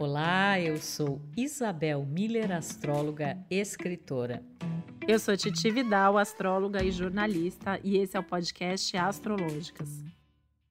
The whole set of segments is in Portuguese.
Olá, eu sou Isabel Miller, astróloga, escritora. Eu sou Titi Vidal, astróloga e jornalista, e esse é o podcast Astrológicas.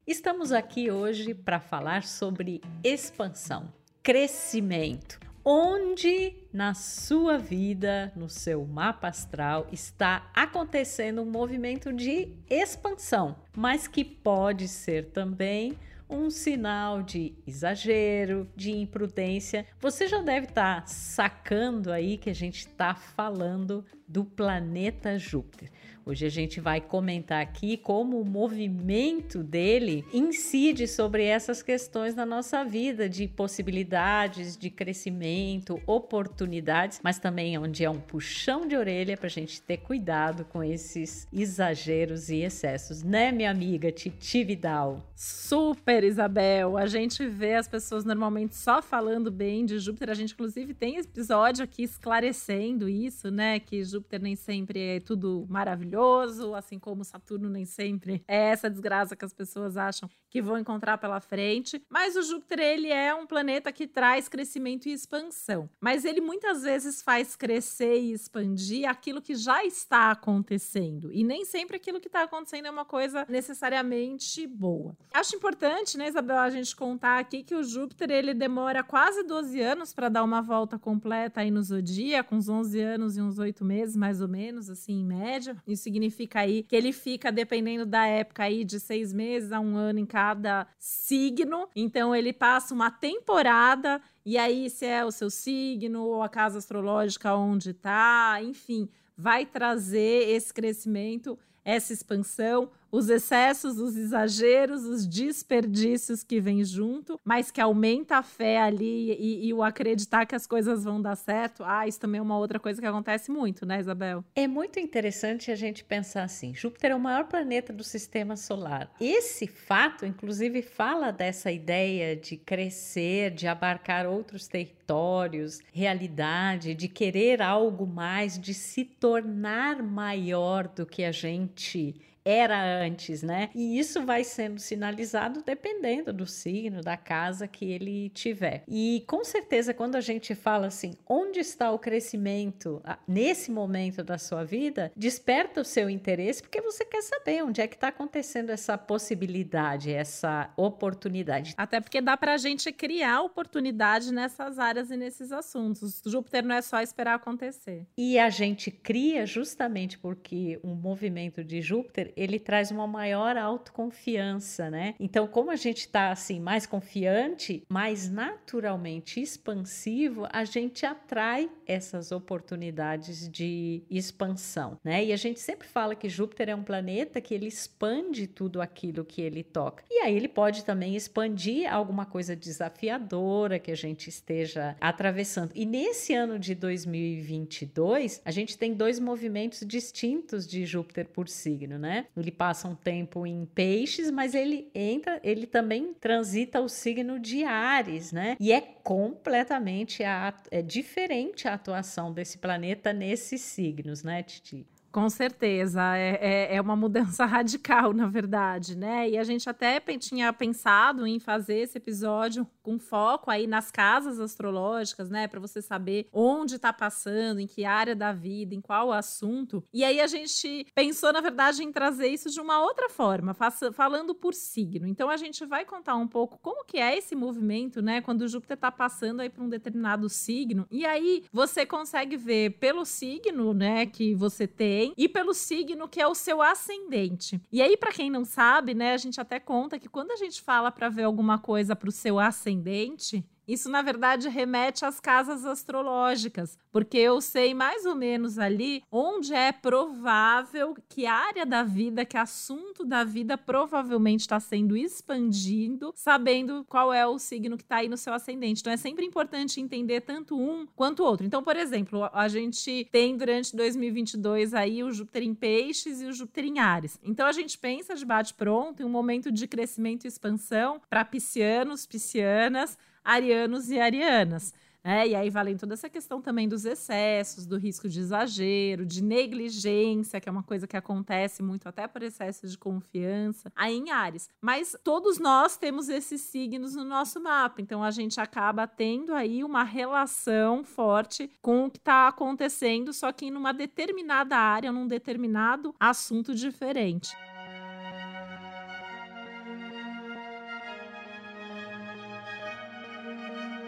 Estamos aqui hoje para falar sobre expansão, crescimento. Onde na sua vida, no seu mapa astral, está acontecendo um movimento de expansão, mas que pode ser também um sinal de exagero, de imprudência. Você já deve estar tá sacando aí que a gente está falando do planeta Júpiter. Hoje a gente vai comentar aqui como o movimento dele incide sobre essas questões na nossa vida, de possibilidades, de crescimento, oportunidades, mas também onde é um puxão de orelha para a gente ter cuidado com esses exageros e excessos, né, minha amiga Titi Vidal? Super, Isabel. A gente vê as pessoas normalmente só falando bem de Júpiter. A gente, inclusive, tem episódio aqui esclarecendo isso, né? Que Júpiter nem sempre é tudo maravilhoso assim como Saturno nem sempre é essa desgraça que as pessoas acham que vão encontrar pela frente. Mas o Júpiter, ele é um planeta que traz crescimento e expansão. Mas ele muitas vezes faz crescer e expandir aquilo que já está acontecendo. E nem sempre aquilo que está acontecendo é uma coisa necessariamente boa. Acho importante, né, Isabel, a gente contar aqui que o Júpiter, ele demora quase 12 anos para dar uma volta completa aí no zodíaco, uns 11 anos e uns 8 meses, mais ou menos, assim, em média. Isso significa aí que ele fica, dependendo da época aí, de seis meses a um ano em cada signo. Então ele passa uma temporada, e aí, se é o seu signo, ou a casa astrológica onde tá, enfim, vai trazer esse crescimento, essa expansão os excessos, os exageros, os desperdícios que vêm junto, mas que aumenta a fé ali e, e, o acreditar que as coisas vão dar certo. Ah, isso também é uma outra coisa que acontece muito, né, Isabel? É muito interessante a gente pensar assim: Júpiter é o maior planeta do sistema solar. Esse fato, inclusive, fala dessa ideia de crescer, de abarcar outros territórios, realidade, de querer algo mais, de se tornar maior do que a gente era antes, né? E isso vai sendo sinalizado dependendo do signo, da casa que ele tiver. E com certeza, quando a gente fala assim, onde está o crescimento nesse momento da sua vida, desperta o seu interesse porque você quer saber onde é que está acontecendo essa possibilidade, essa oportunidade. Até porque dá para a gente criar oportunidade nessas áreas e nesses assuntos. Júpiter não é só esperar acontecer. E a gente cria justamente porque um movimento de Júpiter ele traz uma maior autoconfiança, né? Então, como a gente está assim mais confiante, mais naturalmente expansivo, a gente atrai essas oportunidades de expansão, né? E a gente sempre fala que Júpiter é um planeta que ele expande tudo aquilo que ele toca. E aí ele pode também expandir alguma coisa desafiadora que a gente esteja atravessando. E nesse ano de 2022, a gente tem dois movimentos distintos de Júpiter por signo, né? Ele passa um tempo em peixes, mas ele entra, ele também transita o signo de Ares, né? E é completamente a, é diferente a atuação desse planeta nesses signos, né, Titi? Com certeza, é, é, é, uma mudança radical, na verdade, né? E a gente até tinha pensado em fazer esse episódio com foco aí nas casas astrológicas, né? Para você saber onde está passando, em que área da vida, em qual assunto. E aí a gente pensou, na verdade, em trazer isso de uma outra forma, falando por signo. Então a gente vai contar um pouco como que é esse movimento, né? Quando Júpiter está passando aí para um determinado signo. E aí você consegue ver pelo signo, né, que você tem e pelo signo que é o seu ascendente. E aí, para quem não sabe, né, a gente até conta que quando a gente fala para ver alguma coisa para o seu ascendente, isso, na verdade, remete às casas astrológicas, porque eu sei mais ou menos ali onde é provável que área da vida, que assunto da vida provavelmente está sendo expandido, sabendo qual é o signo que está aí no seu ascendente. Então, é sempre importante entender tanto um quanto o outro. Então, por exemplo, a gente tem durante 2022 aí o Júpiter em Peixes e o Júpiter em Ares. Então, a gente pensa de bate-pronto em um momento de crescimento e expansão para piscianos, piscianas arianos e arianas. né? E aí valem toda essa questão também dos excessos, do risco de exagero, de negligência, que é uma coisa que acontece muito até por excesso de confiança, aí em Ares. Mas todos nós temos esses signos no nosso mapa, então a gente acaba tendo aí uma relação forte com o que está acontecendo, só que em uma determinada área, num determinado assunto diferente.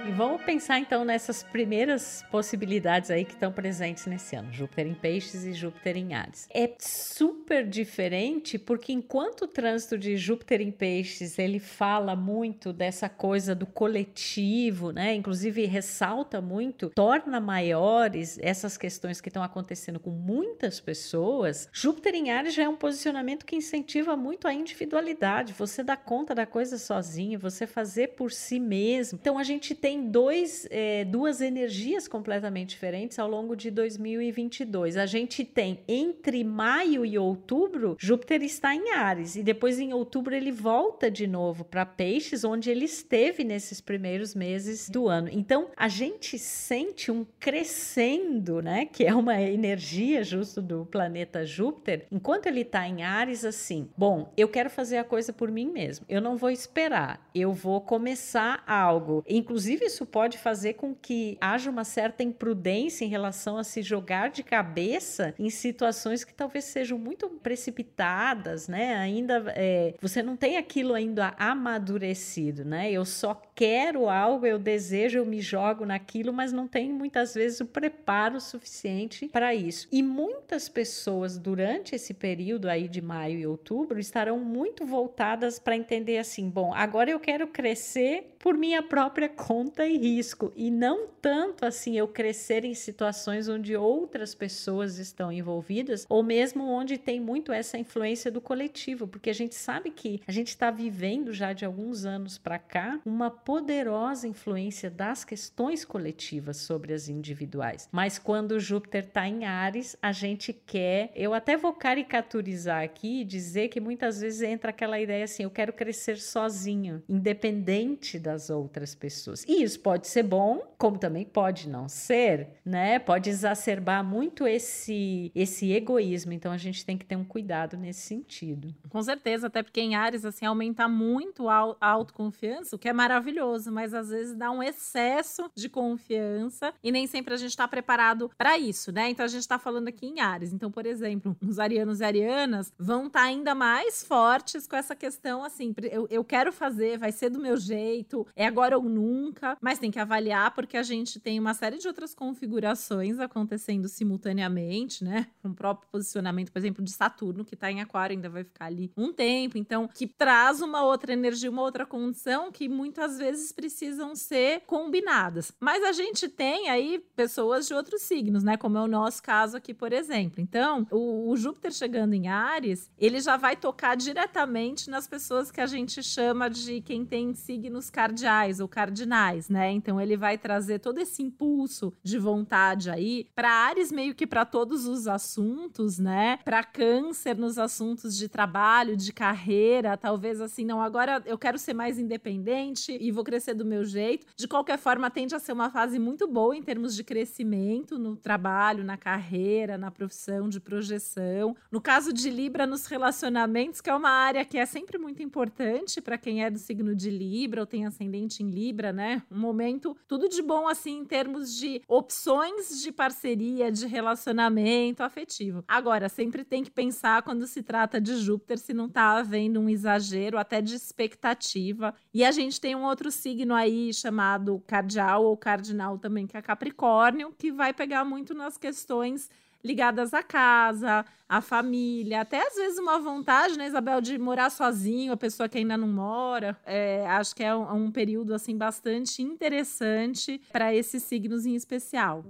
E vamos pensar então nessas primeiras possibilidades aí que estão presentes nesse ano: Júpiter em Peixes e Júpiter em Ares. É super diferente porque enquanto o trânsito de Júpiter em Peixes ele fala muito dessa coisa do coletivo, né? Inclusive ressalta muito, torna maiores essas questões que estão acontecendo com muitas pessoas. Júpiter em Ares já é um posicionamento que incentiva muito a individualidade, você dá conta da coisa sozinho, você fazer por si mesmo. Então a gente tem tem dois, é, duas energias completamente diferentes ao longo de 2022. A gente tem entre maio e outubro, Júpiter está em Ares, e depois em outubro ele volta de novo para Peixes, onde ele esteve nesses primeiros meses do ano. Então a gente sente um crescendo, né? Que é uma energia justo do planeta Júpiter, enquanto ele está em Ares, assim, bom, eu quero fazer a coisa por mim mesmo, eu não vou esperar, eu vou começar algo. Inclusive, isso pode fazer com que haja uma certa imprudência em relação a se jogar de cabeça em situações que talvez sejam muito precipitadas, né? Ainda é, você não tem aquilo ainda amadurecido, né? Eu só quero algo, eu desejo, eu me jogo naquilo, mas não tem muitas vezes o preparo suficiente para isso. E muitas pessoas durante esse período aí de maio e outubro estarão muito voltadas para entender assim, bom, agora eu quero crescer por minha própria conta e risco, e não tanto assim eu crescer em situações onde outras pessoas estão envolvidas, ou mesmo onde tem muito essa influência do coletivo, porque a gente sabe que a gente está vivendo já de alguns anos para cá uma poderosa influência das questões coletivas sobre as individuais. Mas quando Júpiter está em Ares, a gente quer, eu até vou caricaturizar aqui e dizer que muitas vezes entra aquela ideia assim, eu quero crescer sozinho, independente das outras pessoas. E isso pode ser bom, como também pode não ser, né? Pode exacerbar muito esse esse egoísmo. Então a gente tem que ter um cuidado nesse sentido. Com certeza, até porque em Ares assim aumenta muito a autoconfiança, o que é maravilhoso, mas às vezes dá um excesso de confiança e nem sempre a gente está preparado para isso, né? Então a gente está falando aqui em Ares. Então, por exemplo, os arianos e arianas vão estar tá ainda mais fortes com essa questão assim, eu, eu quero fazer, vai ser do meu jeito, é agora ou nunca mas tem que avaliar porque a gente tem uma série de outras configurações acontecendo simultaneamente, né? O próprio posicionamento, por exemplo, de Saturno, que está em Aquário, ainda vai ficar ali um tempo, então, que traz uma outra energia, uma outra condição que muitas vezes precisam ser combinadas. Mas a gente tem aí pessoas de outros signos, né? Como é o nosso caso aqui, por exemplo. Então, o, o Júpiter chegando em Ares, ele já vai tocar diretamente nas pessoas que a gente chama de quem tem signos cardeais ou cardinais né? Então ele vai trazer todo esse impulso de vontade aí para Ares meio que para todos os assuntos, né? Para Câncer nos assuntos de trabalho, de carreira, talvez assim, não, agora eu quero ser mais independente e vou crescer do meu jeito. De qualquer forma, tende a ser uma fase muito boa em termos de crescimento no trabalho, na carreira, na profissão, de projeção. No caso de Libra, nos relacionamentos, que é uma área que é sempre muito importante para quem é do signo de Libra ou tem ascendente em Libra, né? Um momento tudo de bom assim em termos de opções de parceria, de relacionamento afetivo. Agora, sempre tem que pensar quando se trata de Júpiter se não tá havendo um exagero até de expectativa. E a gente tem um outro signo aí chamado cardial ou cardinal também, que é Capricórnio, que vai pegar muito nas questões ligadas à casa, à família, até às vezes uma vontade, né, Isabel, de morar sozinho, a pessoa que ainda não mora. É, acho que é um, um período assim bastante interessante para esses signos em especial.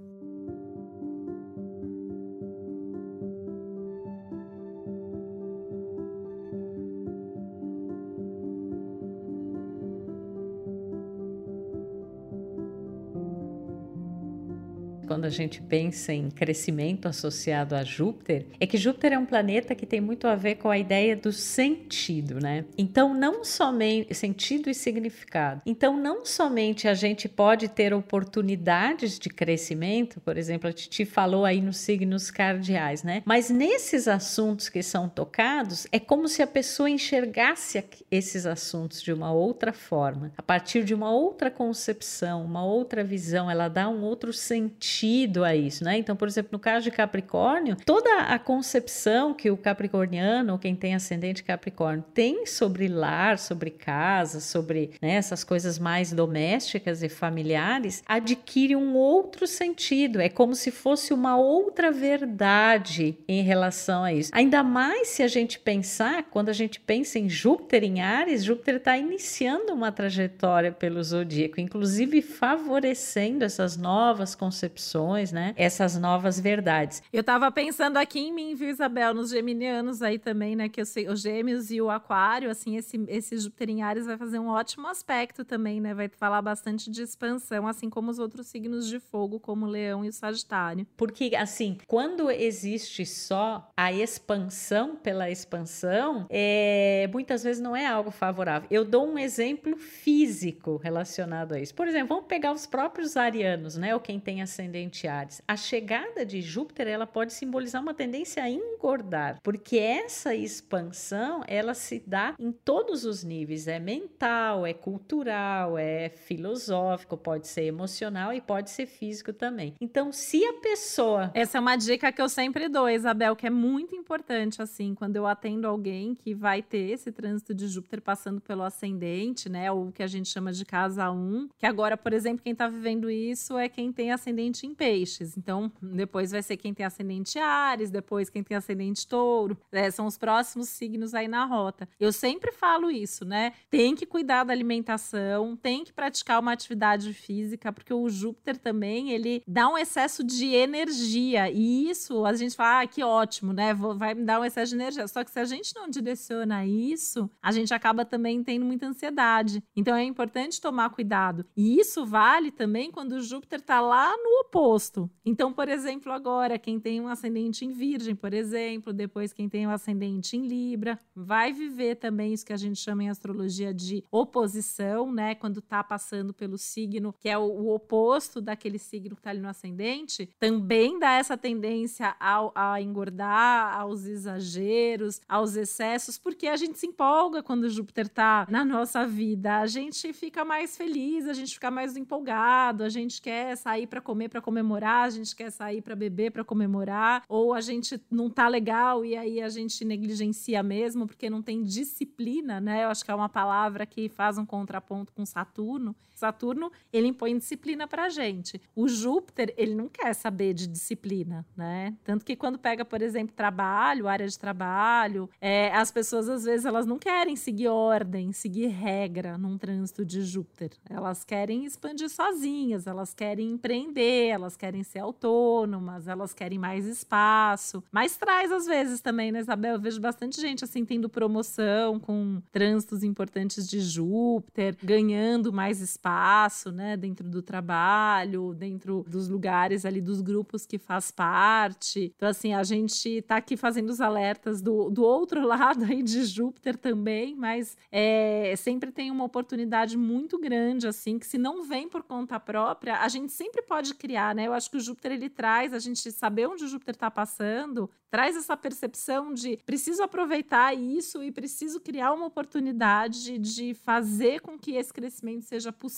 Quando a gente pensa em crescimento associado a Júpiter, é que Júpiter é um planeta que tem muito a ver com a ideia do sentido, né? Então, não somente sentido e significado. Então, não somente a gente pode ter oportunidades de crescimento, por exemplo, a Titi falou aí nos signos cardeais, né? Mas nesses assuntos que são tocados, é como se a pessoa enxergasse esses assuntos de uma outra forma, a partir de uma outra concepção, uma outra visão, ela dá um outro sentido a isso, né? Então, por exemplo, no caso de Capricórnio, toda a concepção que o capricorniano, ou quem tem ascendente Capricórnio, tem sobre lar, sobre casa, sobre né, essas coisas mais domésticas e familiares, adquire um outro sentido. É como se fosse uma outra verdade em relação a isso. Ainda mais se a gente pensar, quando a gente pensa em Júpiter em Ares, Júpiter está iniciando uma trajetória pelo zodíaco, inclusive favorecendo essas novas concepções, né? Essas novas verdades. Eu estava pensando aqui em mim, viu, Isabel, nos geminianos aí também, né? Que eu sei, os gêmeos e o aquário, assim, esse, esse Júpiter em Ares vai fazer um ótimo aspecto também, né? Vai falar bastante de expansão, assim como os outros signos de fogo, como o leão e o sagitário. Porque, assim, quando existe só a expansão pela expansão, é, muitas vezes não é algo favorável. Eu dou um exemplo físico relacionado a isso. Por exemplo, vamos pegar os próprios arianos, né? Ou quem tem ascendente Ares. A chegada de Júpiter, ela pode simbolizar uma tendência a engordar, porque essa expansão, ela se dá em todos os níveis, é mental, é cultural, é filosófico, pode ser emocional e pode ser físico também. Então, se a pessoa Essa é uma dica que eu sempre dou, Isabel, que é muito importante assim, quando eu atendo alguém que vai ter esse trânsito de Júpiter passando pelo ascendente, né, ou o que a gente chama de casa 1, que agora, por exemplo, quem está vivendo isso é quem tem ascendente em peixes. Então, depois vai ser quem tem ascendente Ares, depois quem tem ascendente Touro. É, são os próximos signos aí na rota. Eu sempre falo isso, né? Tem que cuidar da alimentação, tem que praticar uma atividade física, porque o Júpiter também, ele dá um excesso de energia. E isso, a gente fala, ah, que ótimo, né? Vai me dar um excesso de energia. Só que se a gente não direciona isso, a gente acaba também tendo muita ansiedade. Então é importante tomar cuidado. E isso vale também quando o Júpiter está lá no oposto. Então, por exemplo, agora, quem tem um ascendente em Virgem, por exemplo, depois quem tem um ascendente em Libra, vai viver também isso que a gente chama em astrologia de oposição, né? Quando está passando pelo signo que é o, o, oposto daquele signo que está ali no ascendente, também dá essa tendência ao, a engordar, aos exageros, aos excessos, porque a gente se empolga quando Júpiter está na nossa vida, a gente fica mais feliz, a gente fica mais empolgado, a gente quer sair para comer para comemorar, a gente quer sair para beber para comemorar, ou a gente não tá legal e aí a gente negligencia mesmo porque não tem disciplina, né? Eu acho que é uma palavra que faz um contraponto com Saturno. Saturno, ele impõe disciplina pra gente. O Júpiter, ele não quer saber de disciplina, né? Tanto que quando pega, por exemplo, trabalho, área de trabalho, é, as pessoas às vezes elas não querem seguir ordem, seguir regra num trânsito de Júpiter. Elas querem expandir sozinhas, elas querem empreender, elas querem ser autônomas, elas querem mais espaço. Mas traz às vezes também, né, Isabel? Eu vejo bastante gente assim tendo promoção com trânsitos importantes de Júpiter, ganhando mais espaço espaço, né, dentro do trabalho, dentro dos lugares ali dos grupos que faz parte. Então, assim, a gente tá aqui fazendo os alertas do, do outro lado aí de Júpiter também, mas é, sempre tem uma oportunidade muito grande, assim, que se não vem por conta própria, a gente sempre pode criar, né? Eu acho que o Júpiter ele traz a gente saber onde o Júpiter está passando, traz essa percepção de preciso aproveitar isso e preciso criar uma oportunidade de fazer com que esse crescimento seja possível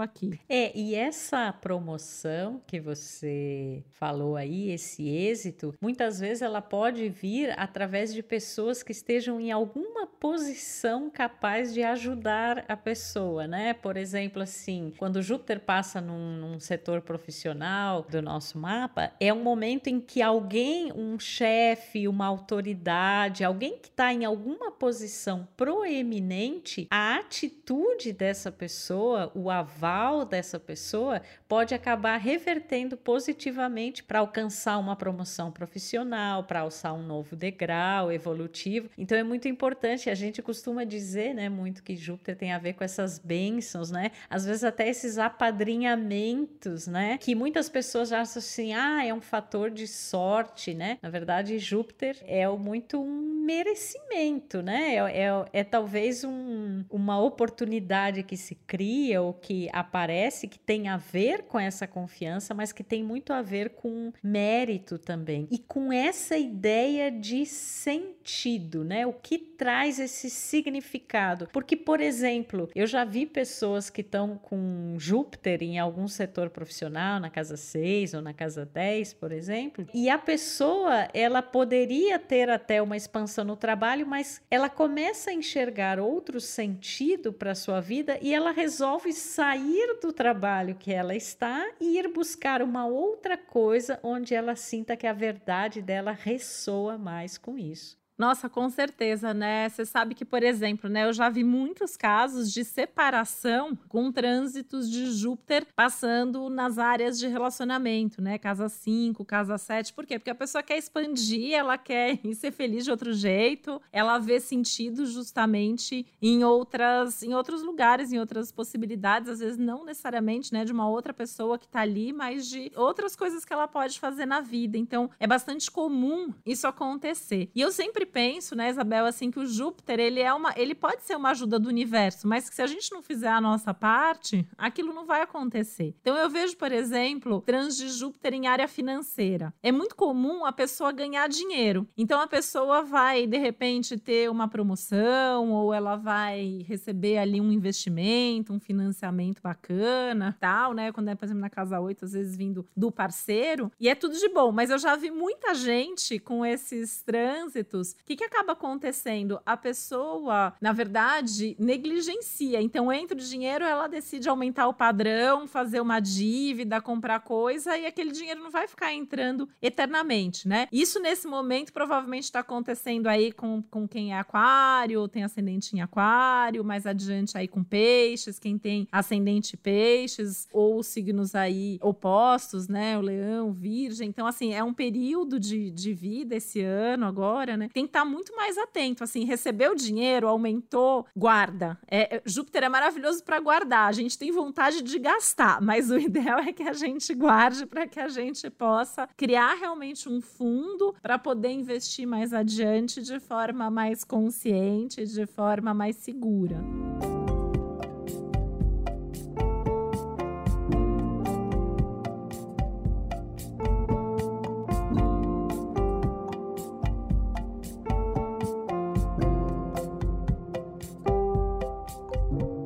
aqui. É, e essa promoção que você falou aí, esse êxito, muitas vezes ela pode vir através de pessoas que estejam em alguma posição capaz de ajudar a pessoa, né? Por exemplo, assim, quando Júpiter passa num, num setor profissional do nosso mapa, é um momento em que alguém, um chefe, uma autoridade, alguém que está em alguma posição proeminente, a atitude dessa pessoa, o aval dessa pessoa, pode acabar revertendo positivamente para alcançar uma promoção profissional, para alçar um novo degrau evolutivo. Então é muito importante, a gente costuma dizer, né, muito que Júpiter tem a ver com essas bênçãos, né? Às vezes até esses apadrinhamentos, né? Que muitas pessoas acham assim, ah, é um fator de sorte, né? Na verdade, Júpiter é muito um merecimento, né? É, é, é talvez um, uma oportunidade que se cria ou que aparece que tem a ver com essa confiança, mas que tem muito a ver com mérito também e com essa ideia de sentido, né? O que traz esse significado? Porque, por exemplo, eu já vi pessoas que estão com Júpiter em algum setor profissional, na casa 6 ou na casa 10, por exemplo, e a pessoa, ela poderia ter até uma expansão no trabalho, mas ela começa a enxergar outro sentido para sua vida e ela resolve sair do trabalho que ela está e ir buscar uma outra coisa onde ela sinta que a verdade dela ressoa mais com isso. Nossa, com certeza, né? Você sabe que, por exemplo, né, eu já vi muitos casos de separação com trânsitos de Júpiter passando nas áreas de relacionamento, né? Casa 5, casa 7. Por quê? Porque a pessoa quer expandir, ela quer ser feliz de outro jeito, ela vê sentido justamente em outras, em outros lugares, em outras possibilidades, às vezes não necessariamente, né, de uma outra pessoa que tá ali, mas de outras coisas que ela pode fazer na vida. Então, é bastante comum isso acontecer. E eu sempre penso, né, Isabel, assim, que o Júpiter, ele é uma. Ele pode ser uma ajuda do universo, mas que se a gente não fizer a nossa parte, aquilo não vai acontecer. Então eu vejo, por exemplo, trans de Júpiter em área financeira. É muito comum a pessoa ganhar dinheiro. Então a pessoa vai, de repente, ter uma promoção, ou ela vai receber ali um investimento, um financiamento bacana, tal, né? Quando é, por exemplo, na casa 8, às vezes vindo do parceiro, e é tudo de bom. Mas eu já vi muita gente com esses trânsitos o que, que acaba acontecendo? A pessoa, na verdade, negligencia. Então, entra o dinheiro, ela decide aumentar o padrão, fazer uma dívida, comprar coisa, e aquele dinheiro não vai ficar entrando eternamente, né? Isso, nesse momento, provavelmente está acontecendo aí com, com quem é aquário, tem ascendente em aquário, mais adiante aí com peixes, quem tem ascendente peixes, ou signos aí opostos, né? O leão, virgem. Então, assim, é um período de, de vida esse ano agora, né? Tem estar tá muito mais atento. Assim, recebeu dinheiro, aumentou, guarda. É, é Júpiter é maravilhoso para guardar. A gente tem vontade de gastar, mas o ideal é que a gente guarde para que a gente possa criar realmente um fundo para poder investir mais adiante de forma mais consciente, de forma mais segura.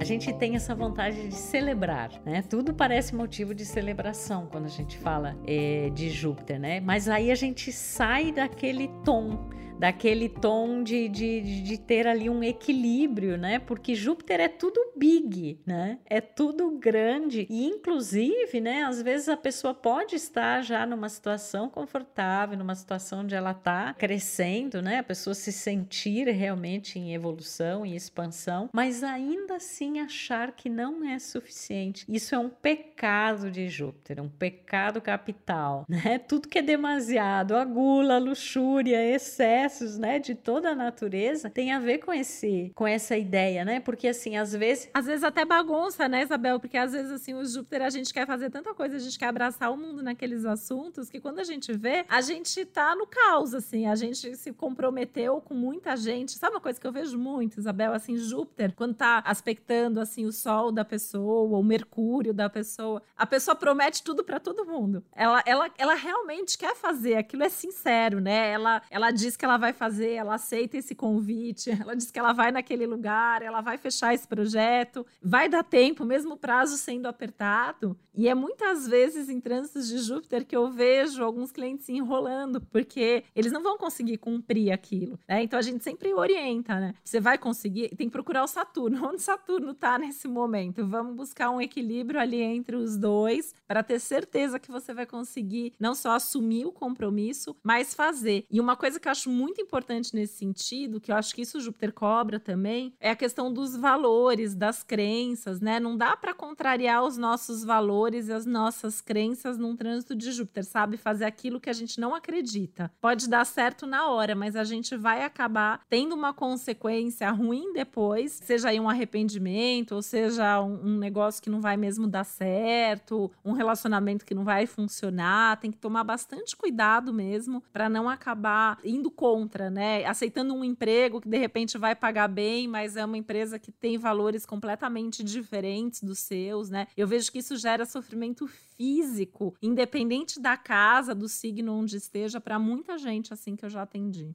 Gente tem essa vontade de celebrar, né? Tudo parece motivo de celebração quando a gente fala é, de Júpiter, né? Mas aí a gente sai daquele tom daquele tom de, de, de ter ali um equilíbrio, né? Porque Júpiter é tudo big, né? É tudo grande. E, inclusive, né? Às vezes a pessoa pode estar já numa situação confortável, numa situação onde ela está crescendo, né? A pessoa se sentir realmente em evolução, em expansão, mas ainda assim achar que não é suficiente. Isso é um pecado de Júpiter, um pecado capital, né? Tudo que é demasiado, a gula, a luxúria, excesso processos, né, de toda a natureza tem a ver com esse com essa ideia, né? Porque assim, às vezes, às vezes até bagunça, né, Isabel? Porque às vezes assim, o Júpiter a gente quer fazer tanta coisa, a gente quer abraçar o mundo naqueles assuntos que quando a gente vê, a gente tá no caos assim, a gente se comprometeu com muita gente. Sabe uma coisa que eu vejo muito, Isabel, assim, Júpiter, quando tá aspectando assim o sol da pessoa, o mercúrio da pessoa, a pessoa promete tudo para todo mundo. Ela ela ela realmente quer fazer, aquilo é sincero, né? Ela ela diz que ela ela vai fazer, ela aceita esse convite, ela diz que ela vai naquele lugar, ela vai fechar esse projeto, vai dar tempo, mesmo o prazo sendo apertado. E é muitas vezes em trânsitos de Júpiter que eu vejo alguns clientes enrolando, porque eles não vão conseguir cumprir aquilo. Né? Então a gente sempre orienta, né? Você vai conseguir, tem que procurar o Saturno. Onde Saturno está nesse momento? Vamos buscar um equilíbrio ali entre os dois para ter certeza que você vai conseguir não só assumir o compromisso, mas fazer. E uma coisa que eu acho muito importante nesse sentido, que eu acho que isso Júpiter cobra também, é a questão dos valores, das crenças, né? Não dá para contrariar os nossos valores e as nossas crenças num trânsito de Júpiter, sabe? Fazer aquilo que a gente não acredita. Pode dar certo na hora, mas a gente vai acabar tendo uma consequência ruim depois, seja aí um arrependimento, ou seja um, um negócio que não vai mesmo dar certo, um relacionamento que não vai funcionar. Tem que tomar bastante cuidado mesmo para não acabar indo contra, né? Aceitando um emprego que de repente vai pagar bem, mas é uma empresa que tem valores completamente diferentes dos seus, né? Eu vejo que isso gera sofrimento físico, independente da casa, do signo onde esteja, para muita gente assim que eu já atendi.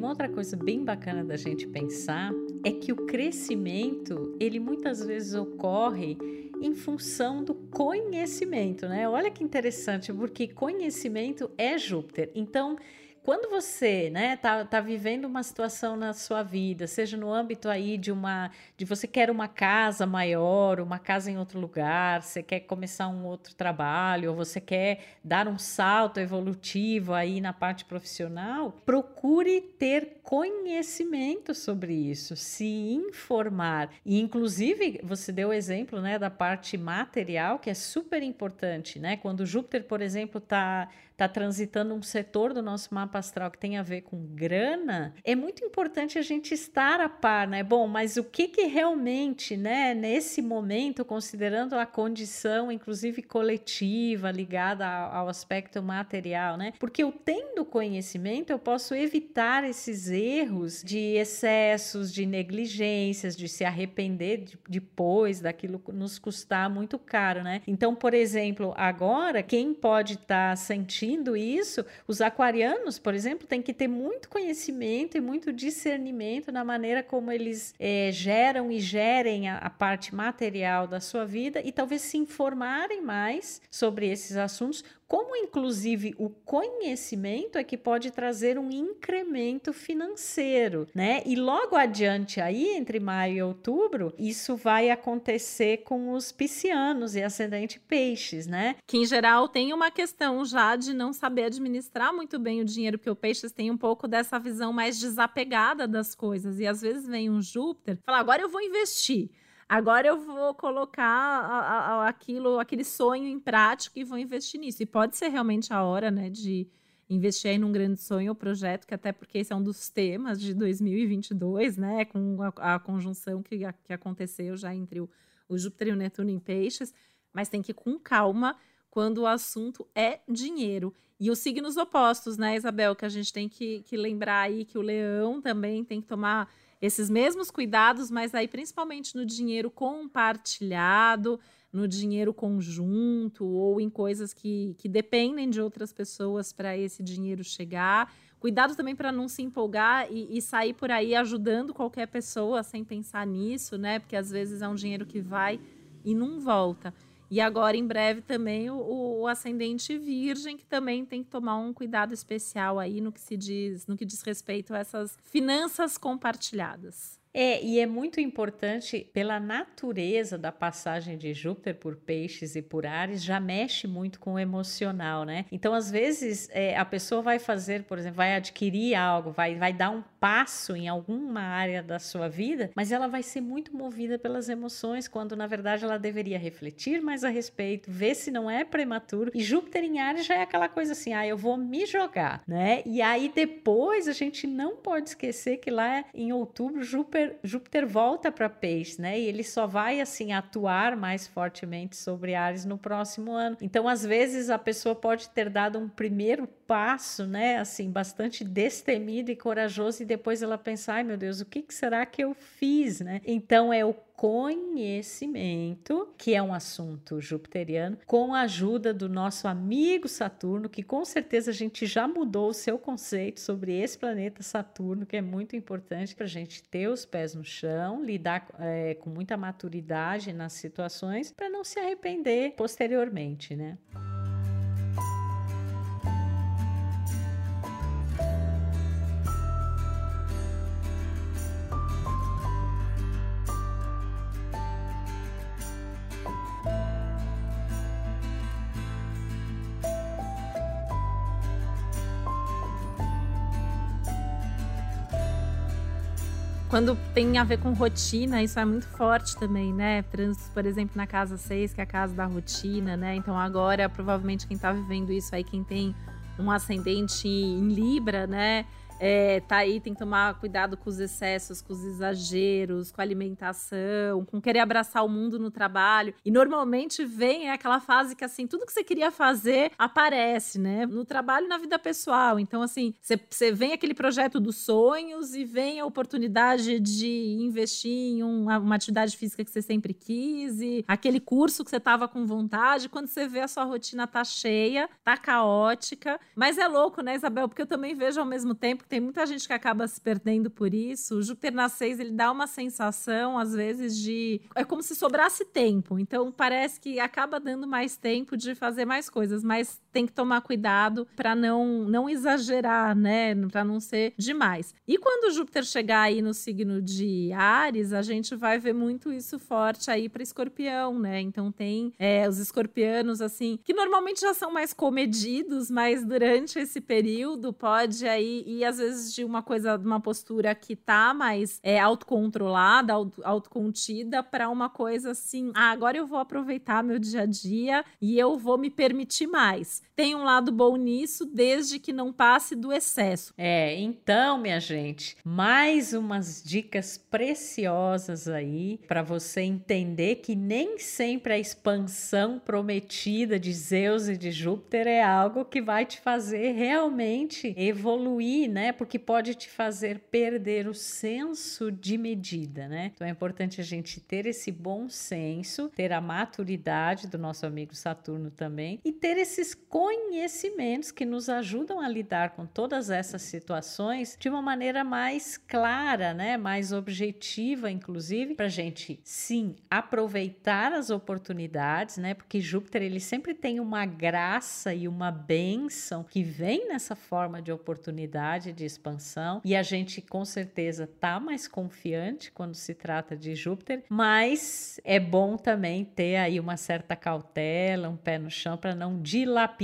Uma outra coisa bem bacana da gente pensar é que o crescimento, ele muitas vezes ocorre em função do conhecimento, né? Olha que interessante, porque conhecimento é Júpiter. Então, quando você, né, tá, tá vivendo uma situação na sua vida, seja no âmbito aí de uma, de você quer uma casa maior, uma casa em outro lugar, você quer começar um outro trabalho, ou você quer dar um salto evolutivo aí na parte profissional, procure ter conhecimento sobre isso, se informar. E inclusive, você deu o exemplo, né, da parte material, que é super importante, né? Quando Júpiter, por exemplo, tá está transitando um setor do nosso mapa astral que tem a ver com grana, é muito importante a gente estar a par, né? Bom, mas o que que realmente, né, nesse momento, considerando a condição, inclusive coletiva, ligada ao, aspecto material, né? Porque eu tendo conhecimento, eu posso evitar esses erros de excessos, de negligências, de se arrepender de, depois daquilo nos custar muito caro, né? Então, por exemplo, agora, quem pode estar tá sentindo isso, os aquarianos, por exemplo, têm que ter muito conhecimento e muito discernimento na maneira como eles é, geram e gerem a, a parte material da sua vida e talvez se informarem mais sobre esses assuntos, como inclusive o conhecimento é que pode trazer um incremento financeiro, né? E logo adiante aí, entre maio e outubro, isso vai acontecer com os piscianos e ascendente peixes, né? Que em geral tem uma questão já de não saber administrar muito bem o dinheiro, porque o peixes tem um pouco dessa visão mais desapegada das coisas e às vezes vem um Júpiter, fala agora eu vou investir. Agora eu vou colocar a, a, aquilo, aquele sonho em prática e vou investir nisso. E pode ser realmente a hora, né, de investir aí num grande sonho ou projeto, que até porque esse é um dos temas de 2022, né, com a, a conjunção que, que aconteceu já entre o, o Júpiter e o Netuno em peixes, mas tem que ir com calma quando o assunto é dinheiro. E os signos opostos, né, Isabel, que a gente tem que, que lembrar aí que o leão também tem que tomar esses mesmos cuidados, mas aí principalmente no dinheiro compartilhado, no dinheiro conjunto ou em coisas que, que dependem de outras pessoas para esse dinheiro chegar. Cuidado também para não se empolgar e, e, sair por aí ajudando qualquer pessoa sem pensar nisso, né? Porque às vezes é um dinheiro que vai e não volta. E agora, em breve, também o, o, ascendente virgem, que também tem que tomar um cuidado especial aí no que se diz, no que diz respeito a essas finanças compartilhadas. É, e é muito importante, pela natureza da passagem de Júpiter por peixes e por Ares, já mexe muito com o emocional, né? Então, às vezes, é, a pessoa vai fazer, por exemplo, vai adquirir algo, vai, vai dar um passo em alguma área da sua vida, mas ela vai ser muito movida pelas emoções, quando na verdade ela deveria refletir mais a respeito, ver se não é prematuro. E Júpiter em Ares já é aquela coisa assim, ah, eu vou me jogar, né? E aí depois a gente não pode esquecer que lá em outubro Júpiter Júpiter, Júpiter volta para Peixes, né? E ele só vai assim atuar mais fortemente sobre Ares no próximo ano. Então, às vezes a pessoa pode ter dado um primeiro passo, né? Assim, bastante destemido e corajoso e depois ela pensar, ai meu Deus, o que, que será que eu fiz, né? Então é o conhecimento, que é um assunto jupiteriano, com a ajuda do nosso amigo Saturno, que com certeza a gente já mudou o seu conceito sobre esse planeta Saturno, que é muito importante para a gente ter os pés no chão, lidar é, com muita maturidade nas situações, para não se arrepender posteriormente, né? Quando tem a ver com rotina, isso é muito forte também, né? Trânsito, por exemplo, na casa 6, que é a casa da rotina, né? Então agora, provavelmente, quem tá vivendo isso aí, quem tem um ascendente em Libra, né? É, tá aí, tem que tomar cuidado com os excessos, com os exageros, com a alimentação, com querer abraçar o mundo no trabalho. E normalmente vem aquela fase que, assim, tudo que você queria fazer aparece, né? No trabalho e na vida pessoal. Então, assim, você vem aquele projeto dos sonhos e vem a oportunidade de investir em uma, uma atividade física que você sempre quis, e aquele curso que você tava com vontade. Quando você vê a sua rotina tá cheia, tá caótica. Mas é louco, né, Isabel? Porque eu também vejo ao mesmo tempo tem muita gente que acaba se perdendo por isso. O Júpiter na 6, ele dá uma sensação, às vezes, de. É como se sobrasse tempo. Então, parece que acaba dando mais tempo de fazer mais coisas, mas tem que tomar cuidado para não, não exagerar, né? Para não ser demais. E quando Júpiter chegar aí no signo de Ares, a gente vai ver muito isso forte aí para escorpião, né? Então, tem é, os escorpianos, assim, que normalmente já são mais comedidos, mas durante esse período pode aí ir às vezes de uma coisa, de uma postura que tá mais é, autocontrolada, auto, autocontida, para uma coisa assim, ah, agora eu vou aproveitar meu dia a dia e eu vou me permitir mais. Tem um lado bom nisso, desde que não passe do excesso. É, então, minha gente, mais umas dicas preciosas aí para você entender que nem sempre a expansão prometida de Zeus e de Júpiter é algo que vai te fazer realmente evoluir, né? Porque pode te fazer perder o senso de medida, né? Então é importante a gente ter esse bom senso, ter a maturidade do nosso amigo Saturno também e ter esses conhecimentos que nos ajudam a lidar com todas essas situações de uma maneira mais clara, né? Mais objetiva, inclusive, para a gente sim aproveitar as oportunidades, né? Porque Júpiter ele sempre tem uma graça e uma bênção que vem nessa forma de oportunidade de expansão e a gente com certeza tá mais confiante quando se trata de Júpiter, mas é bom também ter aí uma certa cautela, um pé no chão para não dilapidar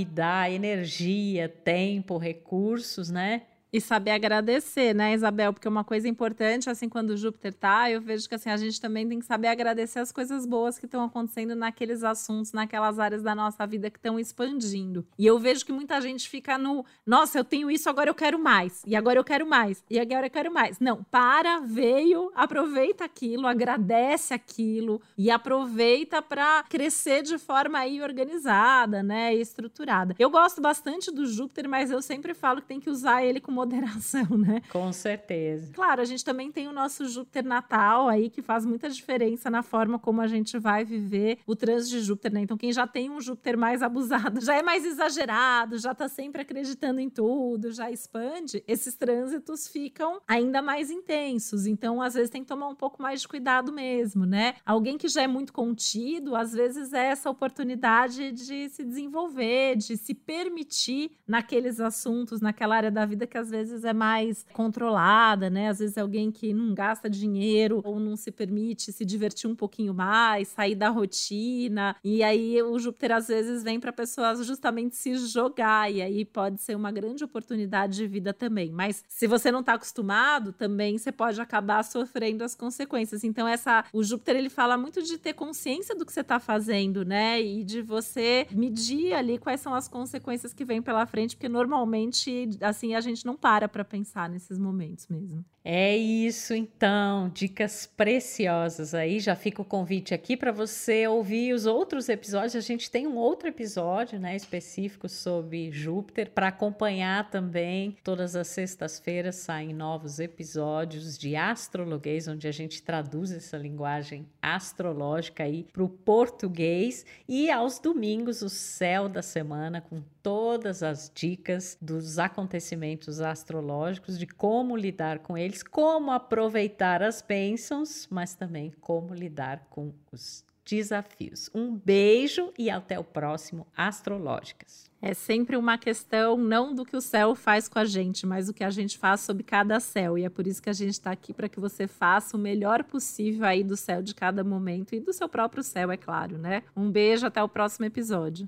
energia, tempo, recursos, né? E saber agradecer, né, Isabel? Porque uma coisa importante, assim, quando o Júpiter tá, eu vejo que assim, a gente também tem que saber agradecer as coisas boas que estão acontecendo naqueles assuntos, naquelas áreas da nossa vida que estão expandindo. E eu vejo que muita gente fica no, nossa, eu tenho isso, agora eu quero mais. E agora eu quero mais. E agora eu quero mais. Não, para, veio, aproveita aquilo, agradece aquilo e aproveita para crescer de forma aí organizada, né, estruturada. Eu gosto bastante do Júpiter, mas eu sempre falo que tem que usar ele com moderação, né? Com certeza. Claro, a gente também tem o nosso Júpiter natal aí, que faz muita diferença na forma como a gente vai viver o trânsito de Júpiter, né? Então, quem já tem um Júpiter mais abusado, já é mais exagerado, já tá sempre acreditando em tudo, já expande, esses trânsitos ficam ainda mais intensos. Então, às vezes, tem que tomar um pouco mais de cuidado mesmo, né? Alguém que já é muito contido, às vezes é essa oportunidade de se desenvolver, de se permitir naqueles assuntos, naquela área da vida que às vezes é mais controlada, né? Às vezes é alguém que não gasta dinheiro ou não se permite se divertir um pouquinho mais, sair da rotina. E aí o Júpiter às vezes vem para pessoas justamente se jogar e aí pode ser uma grande oportunidade de vida também. Mas se você não está acostumado, também você pode acabar sofrendo as consequências. Então essa o Júpiter ele fala muito de ter consciência do que você está fazendo, né? E de você medir ali quais são as consequências que vêm pela frente, porque normalmente assim a gente não para para pensar nesses momentos mesmo. É isso então, dicas preciosas aí. Já fica o convite aqui para você ouvir os outros episódios. A gente tem um outro episódio, né, específico sobre Júpiter para acompanhar também. Todas as sextas-feiras saem novos episódios de astrologuês, onde a gente traduz essa linguagem astrológica aí para o português e aos domingos o céu da semana com todas as dicas dos acontecimentos astrológicos, de como lidar com eles, como aproveitar as bênçãos, mas também como lidar com os desafios. Um beijo e até o próximo Astrológicas. É sempre uma questão não do que o céu faz com a gente, mas o que a gente faz sobre cada céu. E é por isso que a gente está aqui para que você faça o melhor possível aí do céu de cada momento e do seu próprio céu, é claro, né? Um beijo, até o próximo episódio.